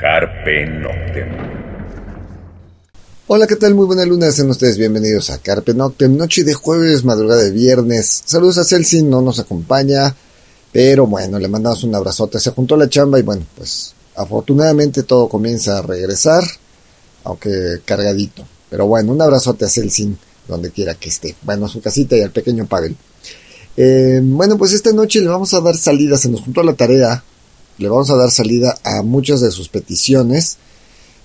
Carpe Noctem. Hola, ¿qué tal? Muy buena luna, sean ustedes bienvenidos a Carpe Noctem, noche de jueves, madrugada de viernes. Saludos a Celsin, no nos acompaña, pero bueno, le mandamos un abrazote. Se juntó la chamba y bueno, pues Afortunadamente todo comienza a regresar, aunque cargadito. Pero bueno, un abrazote a Celsin, donde quiera que esté. Bueno, a su casita y al pequeño Pavel. Eh, bueno, pues esta noche le vamos a dar salida, se nos juntó la tarea, le vamos a dar salida a muchas de sus peticiones.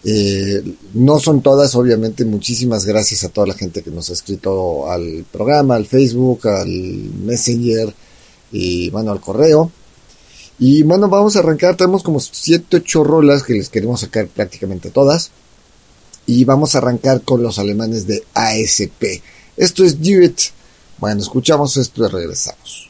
Eh, no son todas, obviamente, muchísimas gracias a toda la gente que nos ha escrito al programa, al Facebook, al Messenger y bueno, al correo. Y bueno, vamos a arrancar. Tenemos como 7, 8 rolas que les queremos sacar prácticamente todas. Y vamos a arrancar con los alemanes de ASP. Esto es Do. Bueno, escuchamos esto y regresamos.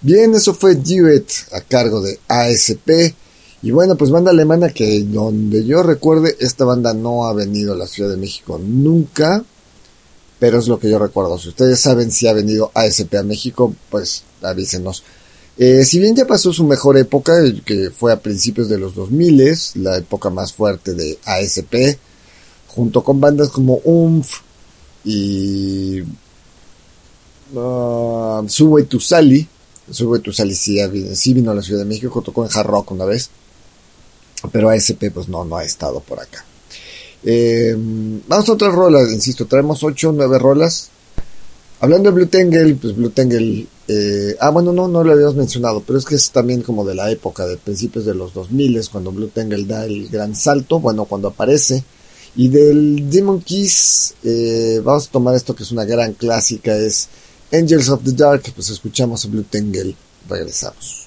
Bien, eso fue Duet a cargo de ASP. Y bueno, pues banda alemana que donde yo recuerde, esta banda no ha venido a la Ciudad de México nunca. Pero es lo que yo recuerdo. Si ustedes saben si ha venido ASP a México, pues avísenos. Eh, si bien ya pasó su mejor época, que fue a principios de los 2000, la época más fuerte de ASP, junto con bandas como UMF y uh, Subway to Sally. Subway to Sally sí, sí, vino a la Ciudad de México, tocó en Hard Rock una vez, pero ASP pues no, no ha estado por acá. Eh, vamos a otras rolas, insisto, traemos 8 o 9 rolas. Hablando de Blue Tangle, pues Blue Tangle eh, ah, bueno, no, no lo habíamos mencionado, pero es que es también como de la época, de principios de los 2000, cuando Blue Tangle da el gran salto, bueno, cuando aparece. Y del Demon Keys, eh, vamos a tomar esto que es una gran clásica, es Angels of the Dark, pues escuchamos a Blue Tangle, regresamos.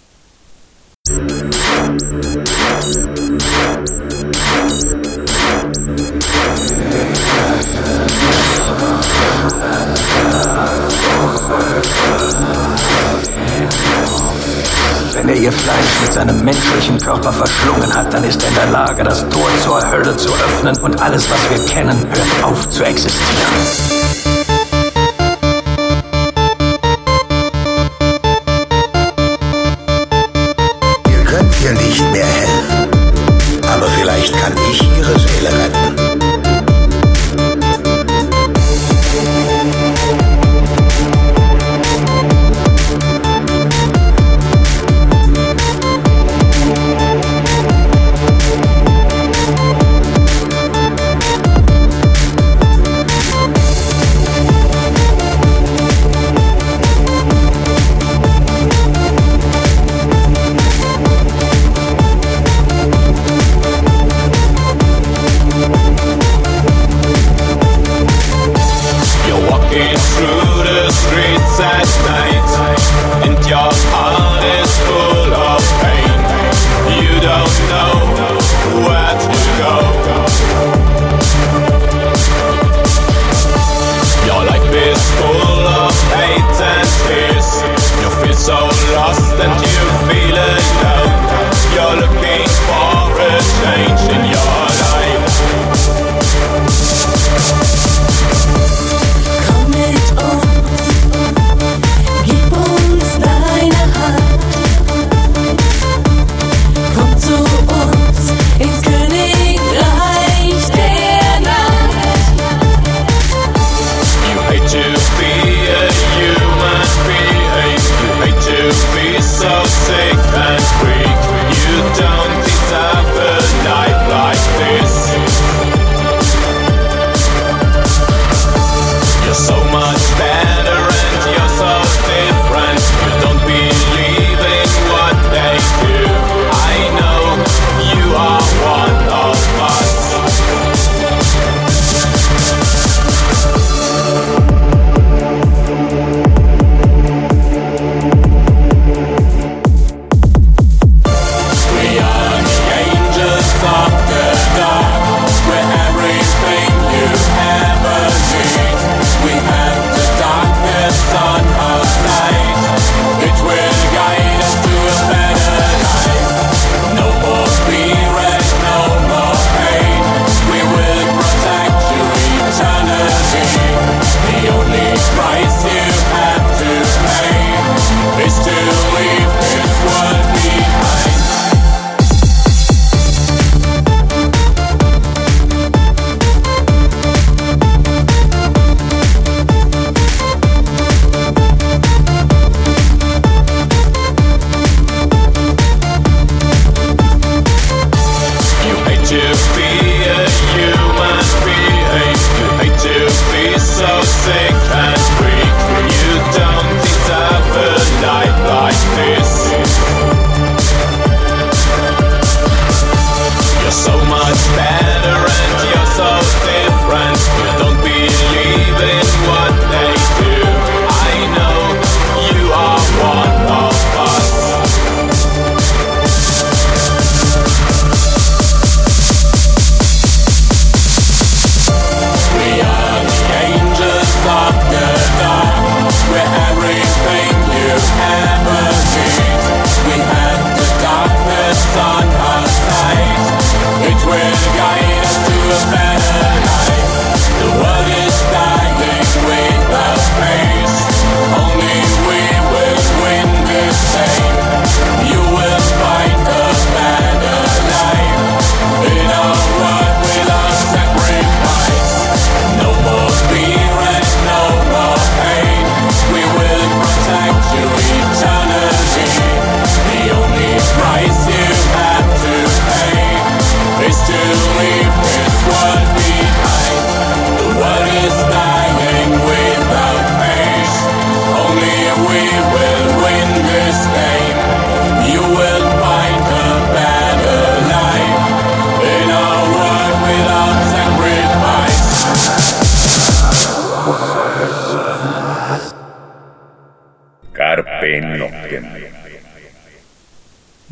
Wenn er ihr Fleisch mit seinem menschlichen Körper verschlungen hat, dann ist er in der Lage, das Tor zur Hölle zu öffnen und alles, was wir kennen, hört auf zu existieren.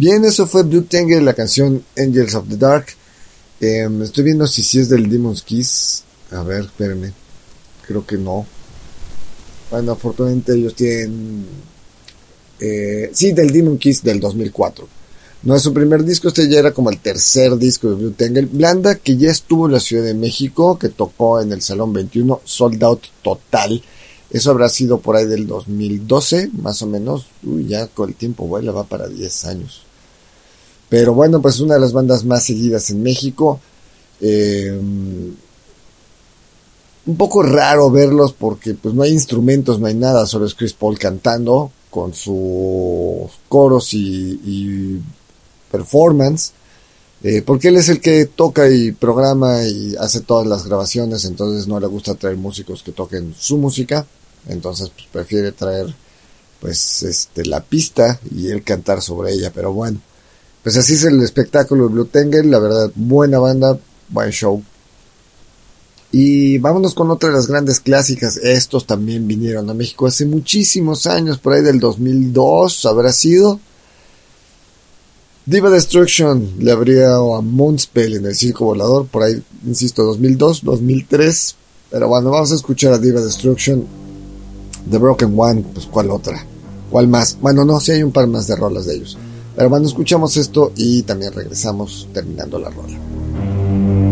Bien, eso fue Blue Tangle, la canción Angels of the Dark. Em, estoy viendo si sí es del Demon's Kiss. A ver, espérenme. Creo que no. Bueno, afortunadamente ellos tienen... Eh, sí, del Demon Kiss del 2004. No es su primer disco, este ya era como el tercer disco de Blue Tangle. Blanda, que ya estuvo en la Ciudad de México, que tocó en el Salón 21, sold out total. Eso habrá sido por ahí del 2012, más o menos. Uy, ya con el tiempo vuela, va para 10 años. Pero bueno, pues una de las bandas más seguidas en México. Eh, un poco raro verlos porque pues no hay instrumentos, no hay nada, solo es Chris Paul cantando con sus coros y, performance. Eh, porque él es el que toca y programa y hace todas las grabaciones, entonces no le gusta traer músicos que toquen su música, entonces pues, prefiere traer pues este la pista y él cantar sobre ella, pero bueno, pues así es el espectáculo de Blue Tangle, la verdad, buena banda, buen show. Y vámonos con otra de las grandes clásicas. Estos también vinieron a México hace muchísimos años, por ahí del 2002 habrá sido. Diva Destruction le habría a Moonspell en el circo volador, por ahí, insisto, 2002, 2003. Pero bueno, vamos a escuchar a Diva Destruction. The Broken One, pues cuál otra, cuál más. Bueno, no, si hay un par más de rolas de ellos. Pero bueno, escuchamos esto y también regresamos terminando la rola.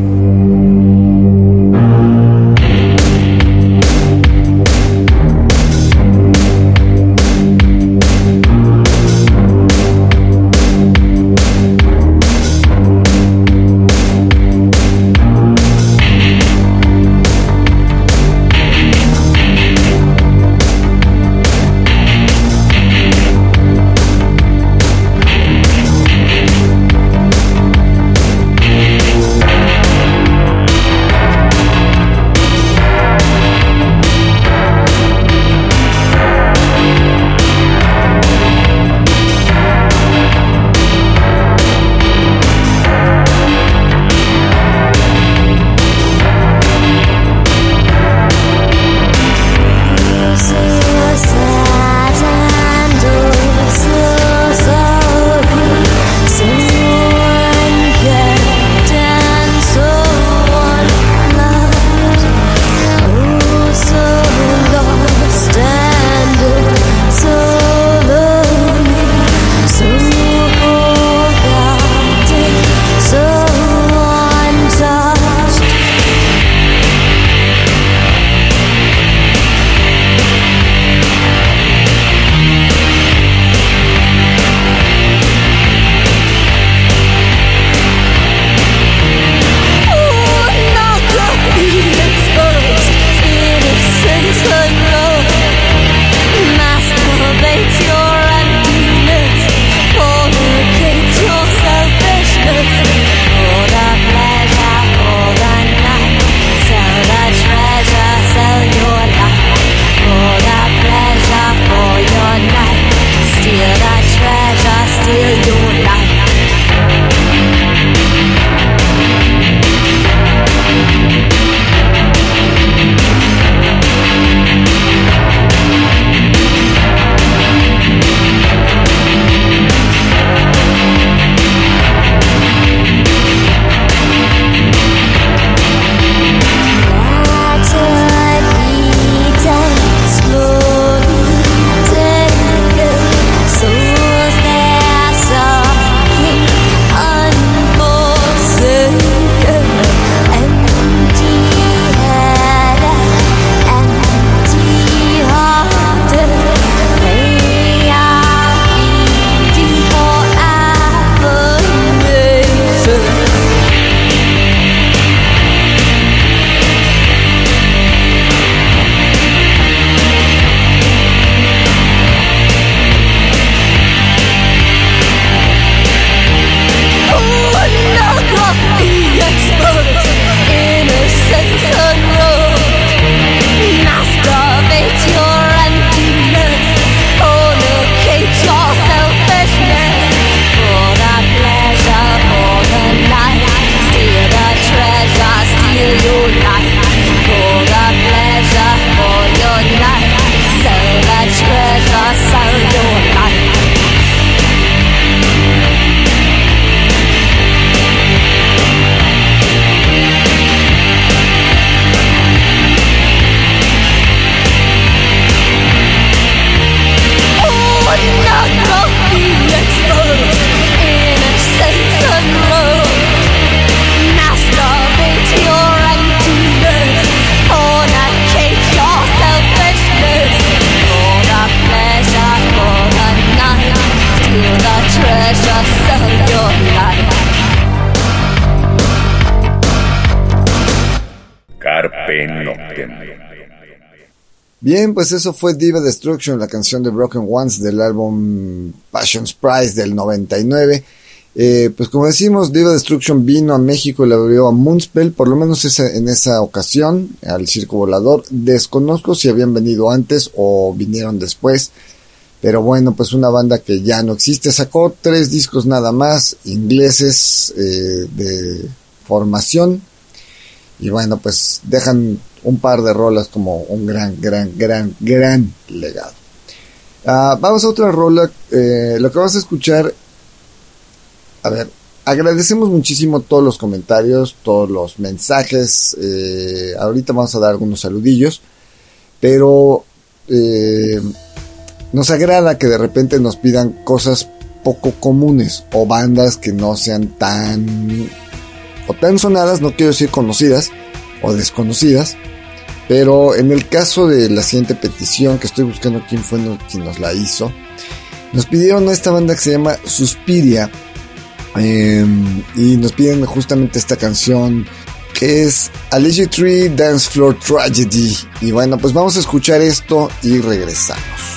Bien, pues eso fue Diva Destruction, la canción de Broken Ones del álbum Passion's Prize del 99. Eh, pues como decimos, Diva Destruction vino a México y le abrió a Moonspell, por lo menos en esa ocasión, al Circo Volador. Desconozco si habían venido antes o vinieron después. Pero bueno, pues una banda que ya no existe. Sacó tres discos nada más, ingleses eh, de formación. Y bueno, pues dejan un par de rolas como un gran, gran, gran, gran legado. Ah, vamos a otra rola. Eh, lo que vas a escuchar. A ver, agradecemos muchísimo todos los comentarios, todos los mensajes. Eh, ahorita vamos a dar algunos saludillos. Pero nos agrada que de repente nos pidan cosas poco comunes o bandas que no sean tan o tan sonadas, no quiero decir conocidas o desconocidas, pero en el caso de la siguiente petición que estoy buscando quién fue quien nos la hizo, nos pidieron esta banda que se llama Suspiria em, y nos piden justamente esta canción que es Allegiant Tree Dance Floor Tragedy y bueno pues vamos a escuchar esto y regresamos.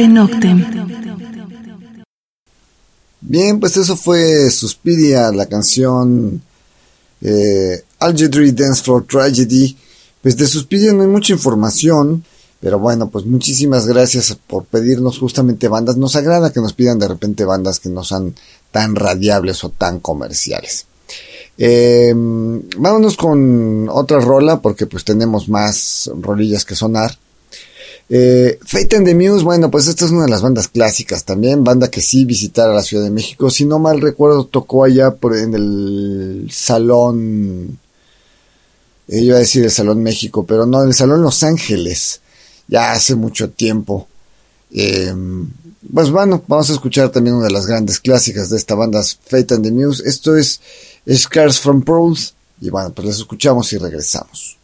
Carpe Noctem. Bien, pues eso fue Suspiria, la canción eh, Algebra Dance for Tragedy. Pues de Suspiria no hay mucha información, pero bueno, pues muchísimas gracias por pedirnos justamente bandas. Nos agrada que nos pidan de repente bandas que no sean tan radiables o tan comerciales. Eh, vámonos con otra rola porque pues tenemos más rolillas que sonar. Eh, Fate and the Muse, bueno, pues esta es una de las bandas clásicas también, banda que sí visitara la Ciudad de México, si no mal recuerdo tocó allá por, en el Salón, eh, iba a decir el Salón México, pero no, en el Salón Los Ángeles, ya hace mucho tiempo. Eh, pues bueno, vamos a escuchar también una de las grandes clásicas de esta banda, Fate and the Muse, esto es Scars from Pearls, y bueno, pues les escuchamos y regresamos.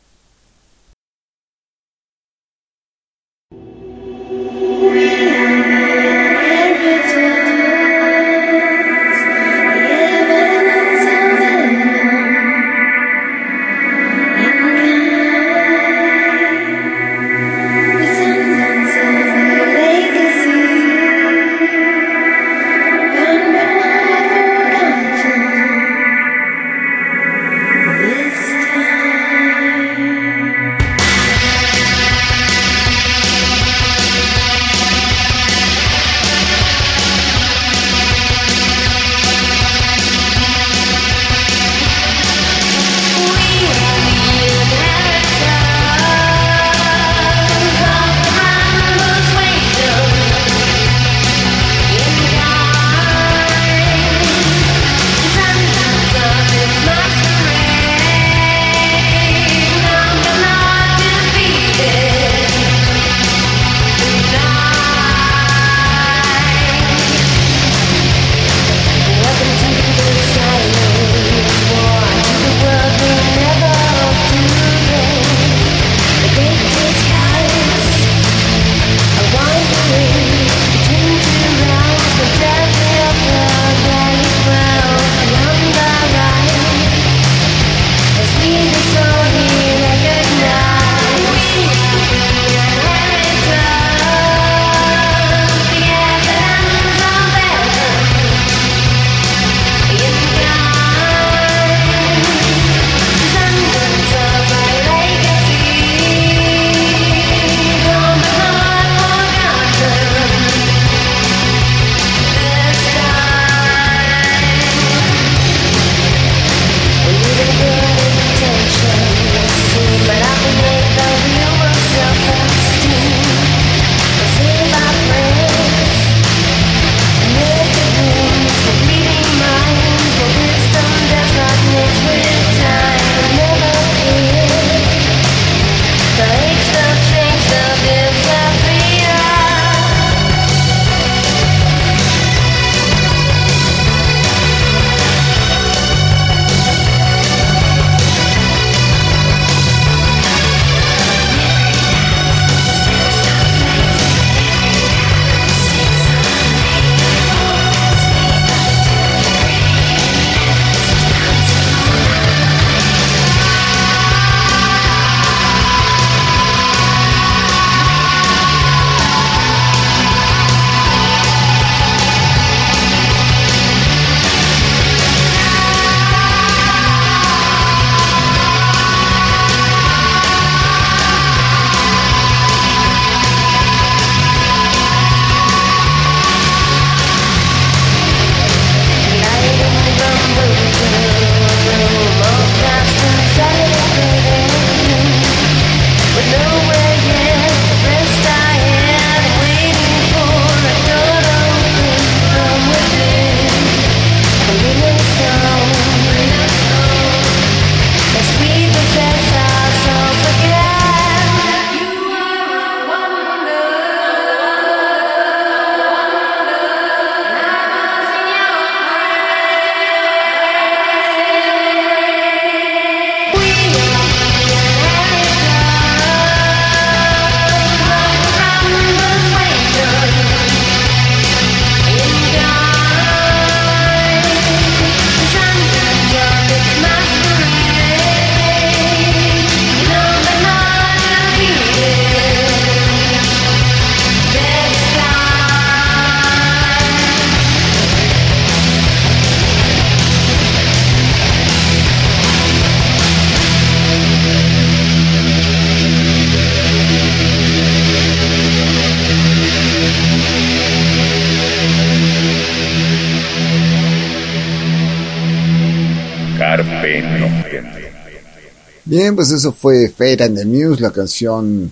Pues eso fue Fate and the Muse, la canción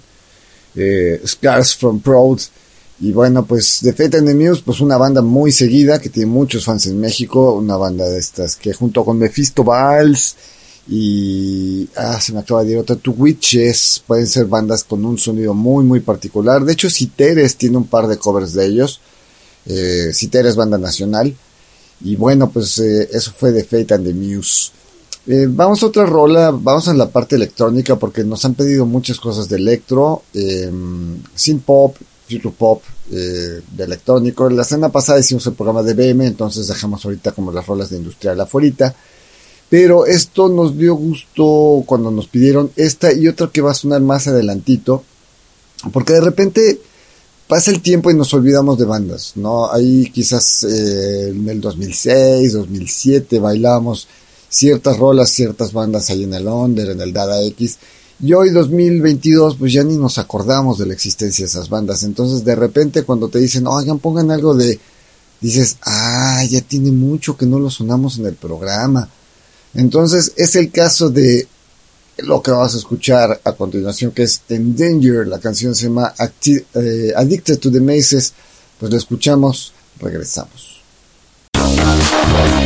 eh, Scars from Proud. Y bueno, pues de Fate and the Muse, pues una banda muy seguida que tiene muchos fans en México, una banda de estas que junto con Mephisto Valls y ah, se me acaba de ir otra, Two Witches, pueden ser bandas con un sonido muy muy particular. De hecho, Citeres tiene un par de covers de ellos. Eh, Citeres banda nacional. Y bueno, pues eh, eso fue de Fate and the Muse. Eh, vamos a otra rola, vamos a la parte electrónica porque nos han pedido muchas cosas de electro, eh, synth pop, future pop, eh, de electrónico. La semana pasada hicimos el programa de BM, entonces dejamos ahorita como las rolas de industrial afuera. Pero esto nos dio gusto cuando nos pidieron esta y otra que va a sonar más adelantito, porque de repente pasa el tiempo y nos olvidamos de bandas, ¿no? Ahí quizás eh, en el 2006, 2007 bailábamos ciertas rolas, ciertas bandas ahí en el Under, en el Dada X. Y hoy 2022 pues ya ni nos acordamos de la existencia de esas bandas. Entonces de repente cuando te dicen, oigan, pongan algo de... Dices, ah, ya tiene mucho que no lo sonamos en el programa. Entonces es el caso de lo que vamos a escuchar a continuación, que es Endanger. La canción se llama eh, Addicted to the Mazes. Pues lo escuchamos, regresamos. We'll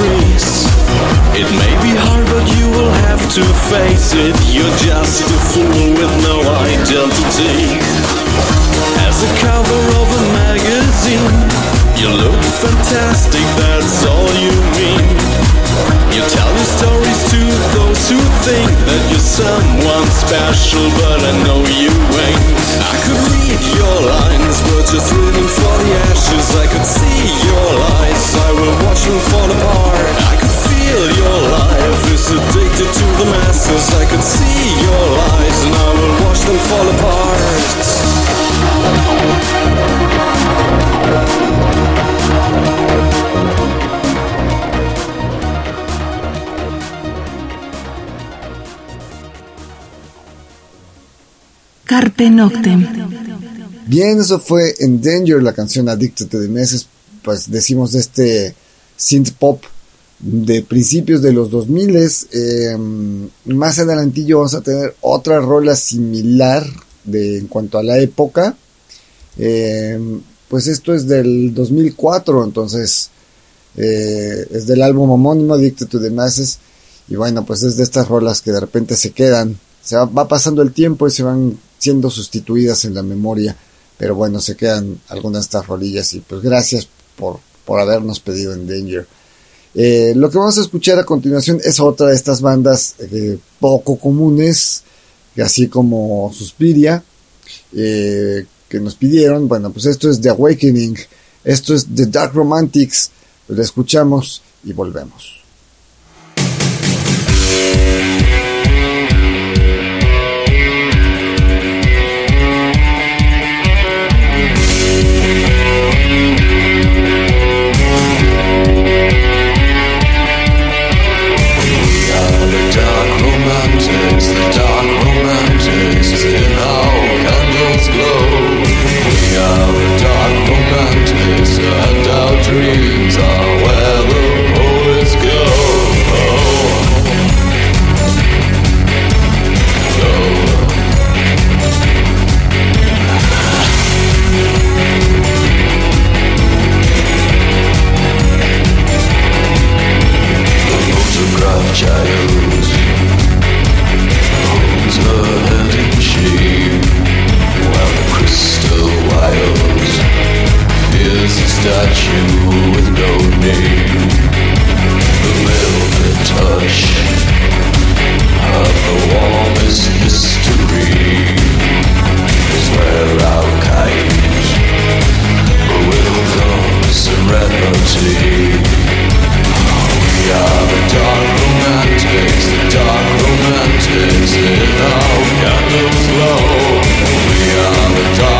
industries? It may be hard, but you will have to face it. You're just a fool with no identity. As a cover of a magazine, you look fantastic, that's all you mean. You tell your stories to those who think that you're someone special, but I know you ain't. I could read your lines, but just rooting for the ashes. I could see your lies, I will watch them fall apart. I could feel your life is addicted to the masses. I could see your lies, and I will watch them fall apart. Carpe Noctem. Bien, eso fue Endanger, la canción to the Meses, pues decimos de este synth pop de principios de los 2000 eh, más adelantillo vamos a tener otra rola similar de, en cuanto a la época eh, pues esto es del 2004 entonces Eh, es del álbum homónimo Addicted to the Masses. Y bueno, pues es de estas rolas que de repente se quedan. Se va, va pasando el tiempo y se van siendo sustituidas en la memoria. Pero bueno, se quedan algunas de estas rolillas. Y pues gracias por, por habernos pedido en Danger. Eh, lo que vamos a escuchar a continuación es otra de estas bandas eh, poco comunes, así como Suspiria, eh, que nos pidieron. Bueno, pues esto es The Awakening, esto es The Dark Romantics. Lo escuchamos y volvemos. Cast out dreams. A statue with no name. The velvet touch of the warmest mystery is where. We are the dark romantics, the dark romantics in our candles glow. We are the dark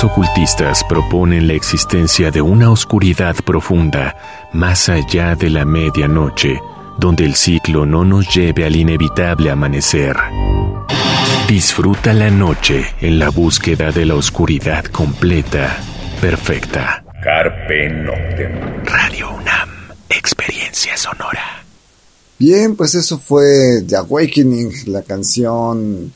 Algunos ocultistas proponen la existencia de una oscuridad profunda más allá de la medianoche, donde el ciclo no nos lleve al inevitable amanecer. Disfruta la noche en la búsqueda de la oscuridad completa, perfecta. Carpe Noctem. Radio UNAM, experiencia sonora. Bien, pues eso fue The Awakening, la canción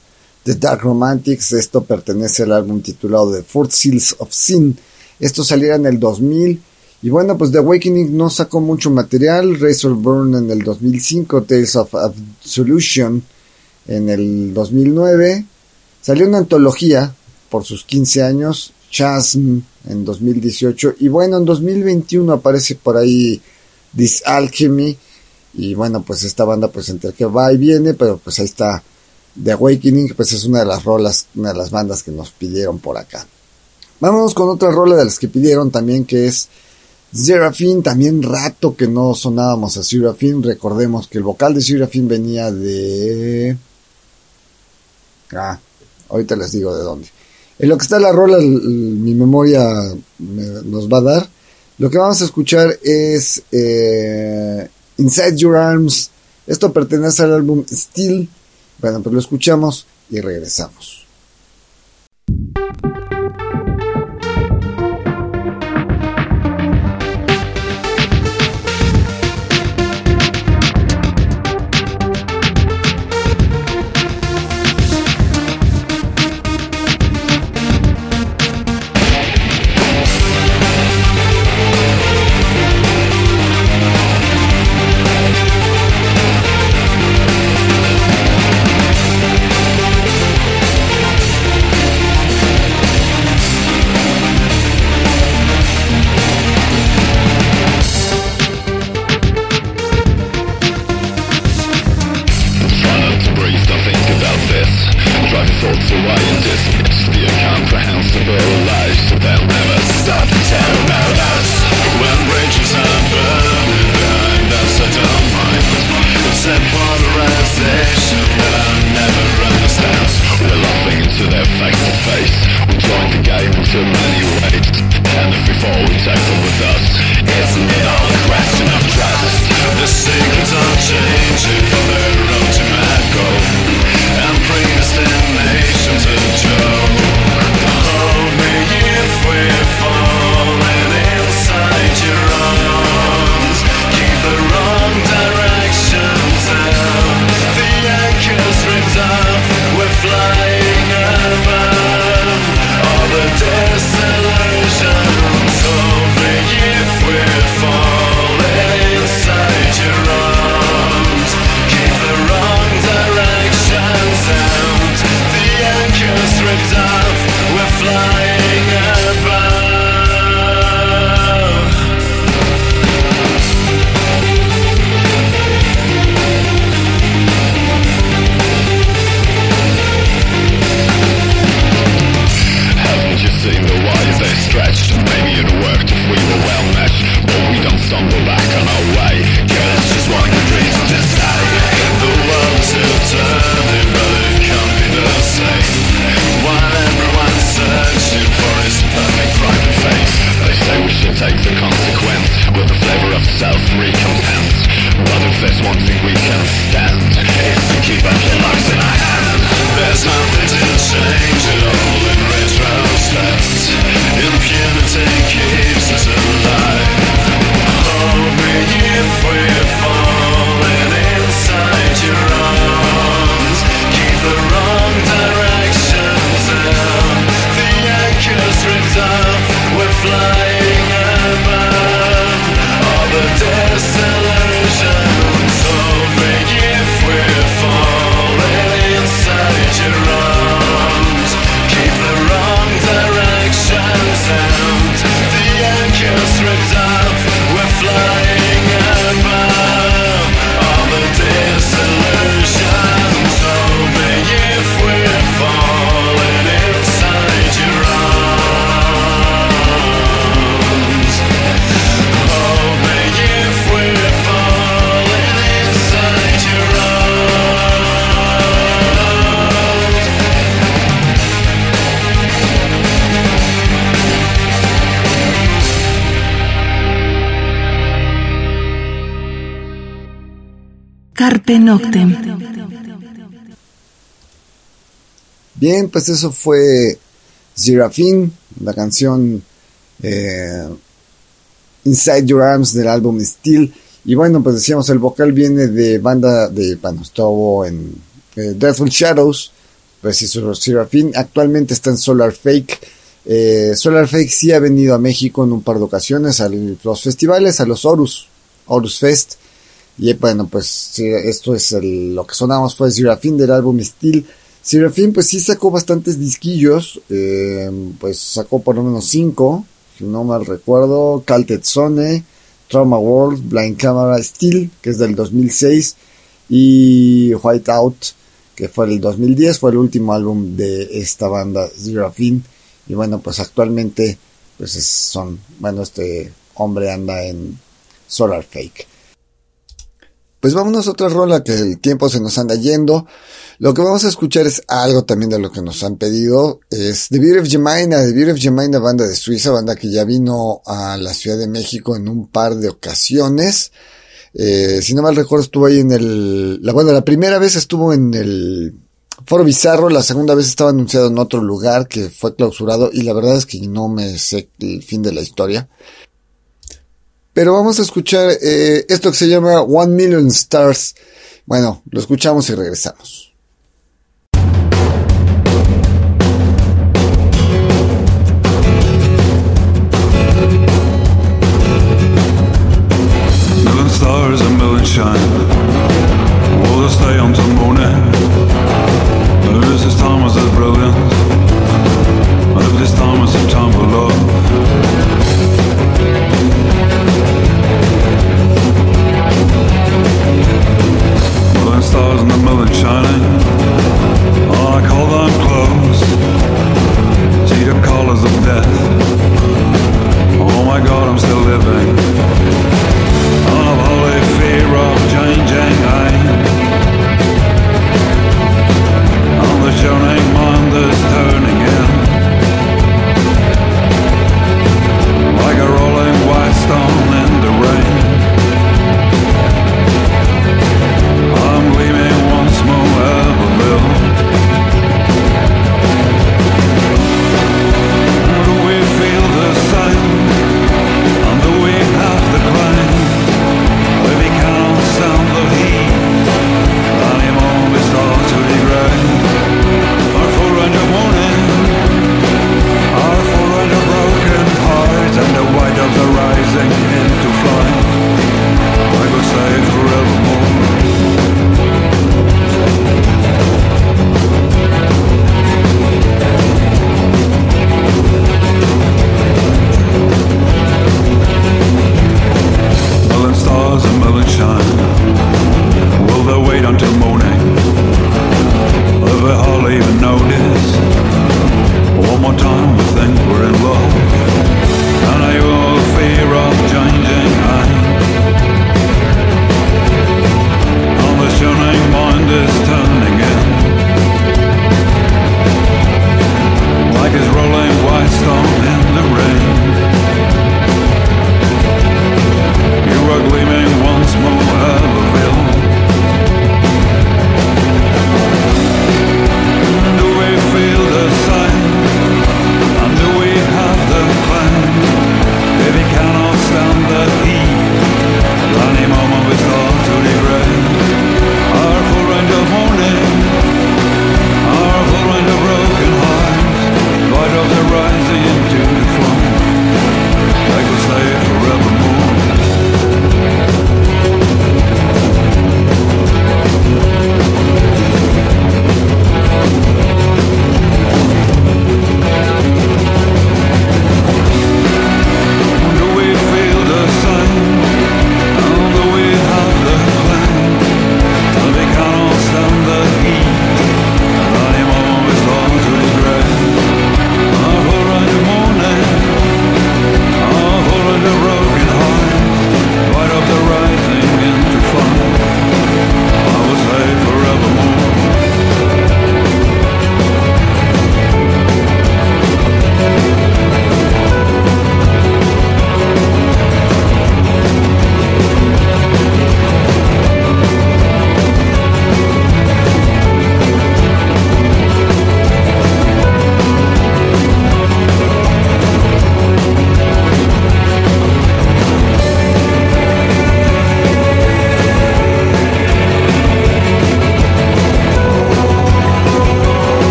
The Dark Romantics. Esto pertenece al álbum titulado The Fourth Seals of Sin. Esto saliera en el 2000. Y bueno, pues The Awakening no sacó mucho material. Razor Burn en el 2005, Tales of Absolution en el 2009. Salió una antología por sus 15 años, Chasm en 2018. Y bueno, en 2021 aparece por ahí This Alchemy. Y bueno, pues esta banda pues entre que va y viene, pero pues ahí está The Awakening, pues es una de las rolas, una de las bandas que nos pidieron por acá. Vámonos con otra rola de las que pidieron también, que es Serafin, también rato que no sonábamos a Serafin. Recordemos que el vocal de Serafin venía de... Ah, ahorita les digo de dónde. En lo que está la rola, mi memoria nos va a dar. Lo que vamos a escuchar es eh, Inside Your Arms. Esto pertenece al álbum Steel. Bueno, pues lo escuchamos y regresamos. Carpe. Bien, pues eso fue Zirafin, la canción eh, Inside Your Arms del álbum Steel. Y bueno, pues decíamos, el vocal viene de banda de, estuvo en eh, Deathful Shadows, pues hizo Serafín, actualmente está en Solar Fake. Eh, Solar Fake sí ha venido a México en un par de ocasiones a los festivales, a los Horus, Horus Fest. Y bueno, pues esto es lo que sonamos fue Serafín del álbum Steel. Serafín pues sí sacó bastantes disquillos, eh, pues sacó por lo menos cinco, si no mal recuerdo, Calted Zone, Trauma World, Blind Camera Steel, que es del 2006, y White Out, que fue el 2010, fue el último álbum de esta banda Serafín. Y bueno, pues actualmente pues son, bueno, este hombre anda en Solar Fake. Pues vámonos a otra rola que el tiempo se nos anda yendo. Lo que vamos a escuchar es algo también de lo que nos han pedido. Es The Beer of Jemina, The Beer of Jemina, banda de Suiza, banda que ya vino a la Ciudad de México en un par de ocasiones. Eh, si no mal recuerdo estuvo ahí en el, la, bueno, la primera vez estuvo en el Foro Bizarro, la segunda vez estaba anunciado en otro lugar que fue clausurado y la verdad es que no me sé el fin de la historia. Pero vamos a escuchar eh, esto que se llama One Million Stars. Bueno, lo escuchamos y regresamos. Million stars a million shine. Will? Maybe this time as brilliant. Maybe this time was some time for love. stars in the moon shining. Oh, I call them close. See the colors of death. Oh my God, I'm still living. Out of holy fear of changing, I. I'm the shining mind that's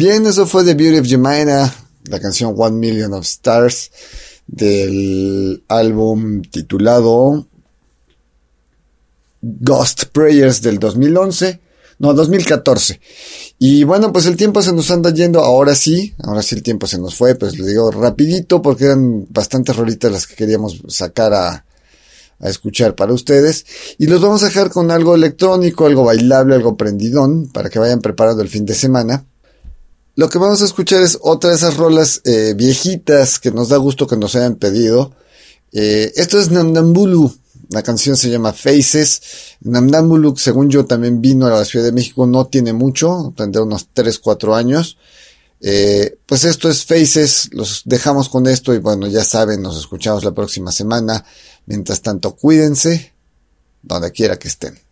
Bien, eso fue The Beauty of Jemina, la canción One Million of Stars del álbum titulado Ghost Prayers del 2011, no, 2014. Y bueno, pues el tiempo se nos anda yendo, ahora sí, ahora sí el tiempo se nos fue, pues le digo rapidito porque eran bastantes rolitas las que queríamos sacar a, a escuchar para ustedes. Y los vamos a dejar con algo electrónico, algo bailable, algo prendidón, para que vayan preparando el fin de semana. Lo que vamos a escuchar es otra de esas rolas eh, viejitas que nos da gusto que nos hayan pedido. Eh, esto es Namnambulu. La canción se llama Faces. Namnambulu, según yo, también vino a la Ciudad de México. No tiene mucho, tendrá unos 3, 4 años. Eh, pues esto es Faces. Los dejamos con esto y bueno, ya saben, nos escuchamos la próxima semana. Mientras tanto, cuídense donde quiera que estén.